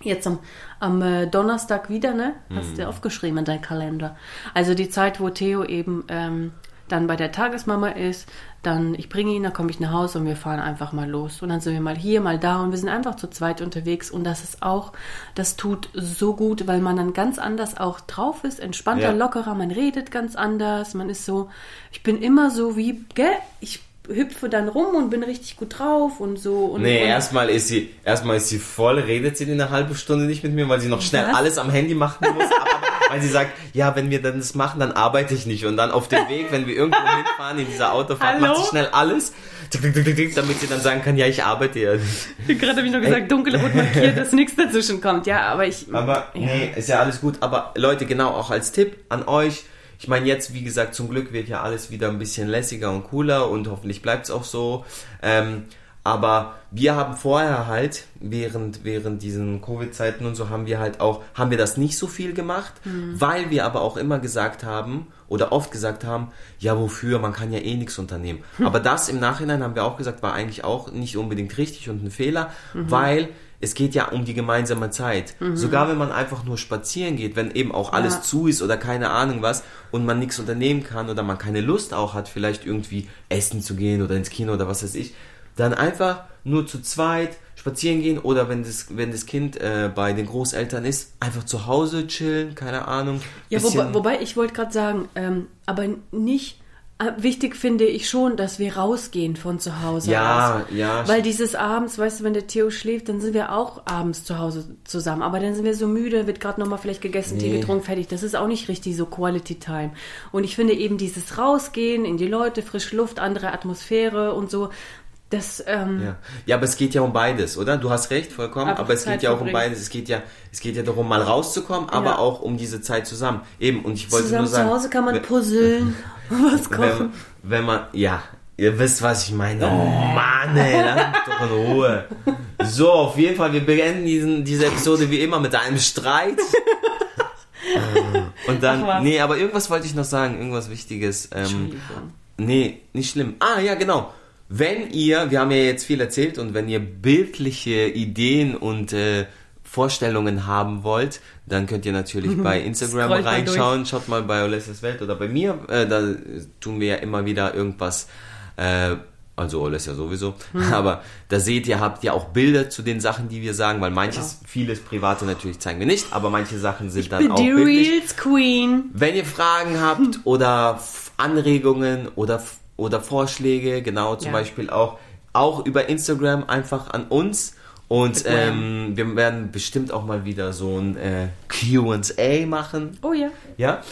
Jetzt am, am äh, Donnerstag wieder, ne? Hast mhm. du aufgeschrieben in deinem Kalender. Also die Zeit, wo Theo eben ähm, dann bei der Tagesmama ist, dann ich bringe ihn, dann komme ich nach Hause und wir fahren einfach mal los. Und dann sind wir mal hier, mal da und wir sind einfach zu zweit unterwegs. Und das ist auch, das tut so gut, weil man dann ganz anders auch drauf ist, entspannter, ja. lockerer, man redet ganz anders, man ist so, ich bin immer so wie, gell, ich hüpfe dann rum und bin richtig gut drauf und so. Und, nee, erstmal ist sie, erstmal ist sie voll, redet sie eine halbe Stunde nicht mit mir, weil sie noch schnell Was? alles am Handy machen muss. Weil sie sagt, ja, wenn wir dann das machen, dann arbeite ich nicht. Und dann auf dem Weg, wenn wir irgendwo hinfahren in dieser Autofahrt, Hallo? macht sie schnell alles, damit sie dann sagen kann, ja, ich arbeite ja. Gerade habe ich noch gesagt, dunkelrot markiert, dass nichts dazwischen kommt. Ja, aber ich. Aber ja. nee, ist ja alles gut. Aber Leute, genau, auch als Tipp an euch. Ich meine, jetzt, wie gesagt, zum Glück wird ja alles wieder ein bisschen lässiger und cooler und hoffentlich bleibt es auch so. Ähm, aber wir haben vorher halt, während, während diesen Covid-Zeiten und so, haben wir halt auch, haben wir das nicht so viel gemacht, mhm. weil wir aber auch immer gesagt haben oder oft gesagt haben, ja, wofür, man kann ja eh nichts unternehmen. Mhm. Aber das im Nachhinein haben wir auch gesagt, war eigentlich auch nicht unbedingt richtig und ein Fehler, mhm. weil es geht ja um die gemeinsame Zeit. Mhm. Sogar wenn man einfach nur spazieren geht, wenn eben auch alles ja. zu ist oder keine Ahnung was und man nichts unternehmen kann oder man keine Lust auch hat, vielleicht irgendwie essen zu gehen oder ins Kino oder was weiß ich, dann einfach nur zu zweit spazieren gehen oder wenn das, wenn das Kind äh, bei den Großeltern ist, einfach zu Hause chillen, keine Ahnung. Ja, wobei, wobei, ich wollte gerade sagen, ähm, aber nicht äh, wichtig finde ich schon, dass wir rausgehen von zu Hause. Ja, aus. ja. Weil dieses abends, weißt du, wenn der Theo schläft, dann sind wir auch abends zu Hause zusammen. Aber dann sind wir so müde, wird gerade nochmal vielleicht gegessen, nee. Tee getrunken, fertig. Das ist auch nicht richtig so Quality Time. Und ich finde eben dieses Rausgehen in die Leute, frische Luft, andere Atmosphäre und so, das, ähm, ja. ja, aber es geht ja um beides, oder? Du hast recht, vollkommen. Aber es Zeit geht ja auch um beides. Es geht ja, es geht ja darum, mal rauszukommen, aber ja. auch um diese Zeit zusammen. Eben, und ich wollte zusammen nur sagen. Zu Hause kann man puzzeln, was kochen. Wenn, wenn, man, ja, ihr wisst, was ich meine. Oh Mann, ey, lass doch in Ruhe. So, auf jeden Fall, wir beenden diesen, diese Episode wie immer mit einem Streit. und dann, nee, aber irgendwas wollte ich noch sagen, irgendwas Wichtiges. Ähm, nee, nicht schlimm. Ah, ja, genau. Wenn ihr, wir haben ja jetzt viel erzählt und wenn ihr bildliche Ideen und äh, Vorstellungen haben wollt, dann könnt ihr natürlich bei Instagram reinschauen. Schaut mal bei Olesias Welt oder bei mir. Äh, da tun wir ja immer wieder irgendwas. Äh, also Olesja sowieso. Hm. Aber da seht ihr, habt ihr auch Bilder zu den Sachen, die wir sagen, weil manches, genau. vieles Private natürlich zeigen wir nicht, aber manche Sachen sind ich dann bin auch die bildlich. Reels Queen. Wenn ihr Fragen habt oder Anregungen oder oder Vorschläge, genau, zum ja. Beispiel auch, auch über Instagram einfach an uns. Und ähm, wir werden bestimmt auch mal wieder so ein äh, QA machen. Oh ja. Ja.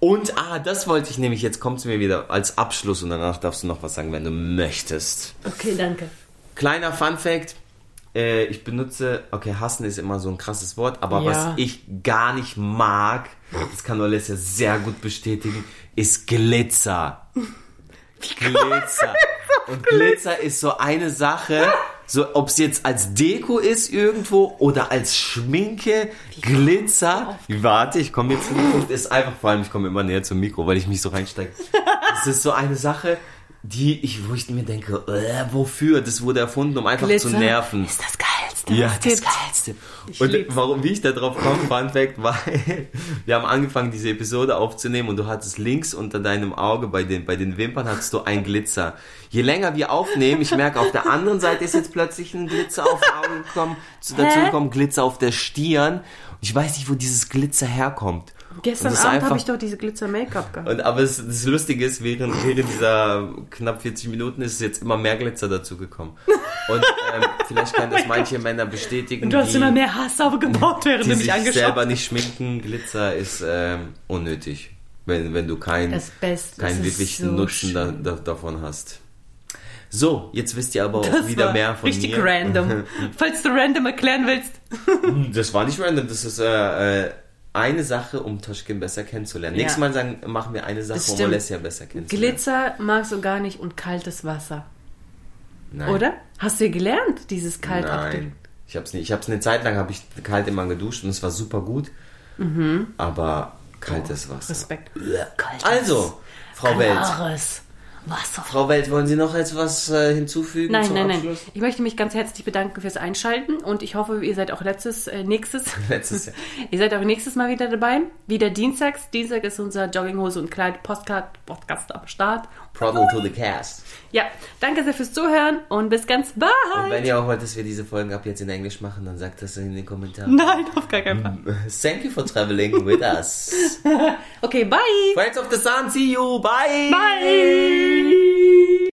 Und ah, das wollte ich nämlich, jetzt kommt es mir wieder als Abschluss und danach darfst du noch was sagen, wenn du möchtest. Okay, danke. Kleiner Fun Fact. Äh, ich benutze, okay, hassen ist immer so ein krasses Wort, aber ja. was ich gar nicht mag, das kann Alessia sehr gut bestätigen, ist Glitzer. Glitzer. Und Glitzer ist so eine Sache, so ob es jetzt als Deko ist irgendwo oder als Schminke, Glitzer. Warte, ich komme jetzt zu dem Punkt, ist einfach, vor allem ich komme immer näher zum Mikro, weil ich mich so reinsteige. Das ist so eine Sache, die ich, wo ich mir denke, äh, wofür? Das wurde erfunden, um einfach Glitzer zu nerven. ist das Geilste, Ja, das gibt. Geilste. Ich Und lieb's. warum, wie ich da drauf komme, Fun Fact, weil wir haben angefangen, diese Episode aufzunehmen und du hattest links unter deinem Auge bei den, bei den Wimpern hattest du ein Glitzer. Je länger wir aufnehmen, ich merke, auf der anderen Seite ist jetzt plötzlich ein Glitzer auf den Augen gekommen, zu, dazu gekommen, Glitzer auf der Stirn. Ich weiß nicht, wo dieses Glitzer herkommt. Gestern Abend einfach- habe ich doch diese Glitzer-Make-up gehabt. Und, aber es, das Lustige ist, während, während dieser knapp 40 Minuten ist jetzt immer mehr Glitzer dazu gekommen. Und ähm, vielleicht können das manche Männer bestätigen. Und du hast die, immer mehr Hass aufgebaut, während die du mich sich angeschaut selber nicht schminken. Glitzer ist ähm, unnötig, wenn, wenn du keinen wirklichen so Nutzen da, da, davon hast. So, jetzt wisst ihr aber auch Das wieder war mehr von richtig mir. random. Falls du random erklären willst. Das war nicht random, das ist äh, äh, eine Sache, um Toschkin besser kennenzulernen. Ja. Nächstes Mal sagen, machen wir eine Sache, um. Alessia besser kennenzulernen. Glitzer magst du gar nicht und kaltes Wasser. Nein. Oder? Hast du gelernt, dieses kalt? Nein. Ich hab's nicht. Ich hab's eine Zeit lang habe ich kalt immer geduscht und es war super gut. Aber kaltes Wasser. Respekt. Kaltes, Also, Frau Welt. Wasser. Frau Welt, wollen Sie noch etwas äh, hinzufügen Nein, nein, nein. Abschluss? Ich möchte mich ganz herzlich bedanken fürs Einschalten und ich hoffe, ihr seid auch letztes, äh, nächstes, Letztes Jahr. ihr seid auch nächstes Mal wieder dabei. Wieder dienstags. Dienstag ist unser Jogginghose und Kleid Podcast, Podcast am Start. Problem to the cast. Ja, danke sehr fürs Zuhören und bis ganz bald. Und wenn ihr auch wollt, dass wir diese Folgen ab jetzt in Englisch machen, dann sagt das in den Kommentaren. Nein, auf gar keinen Fall. Thank you for traveling with us. Okay, bye. Friends of the Sun, see you. Bye. Bye.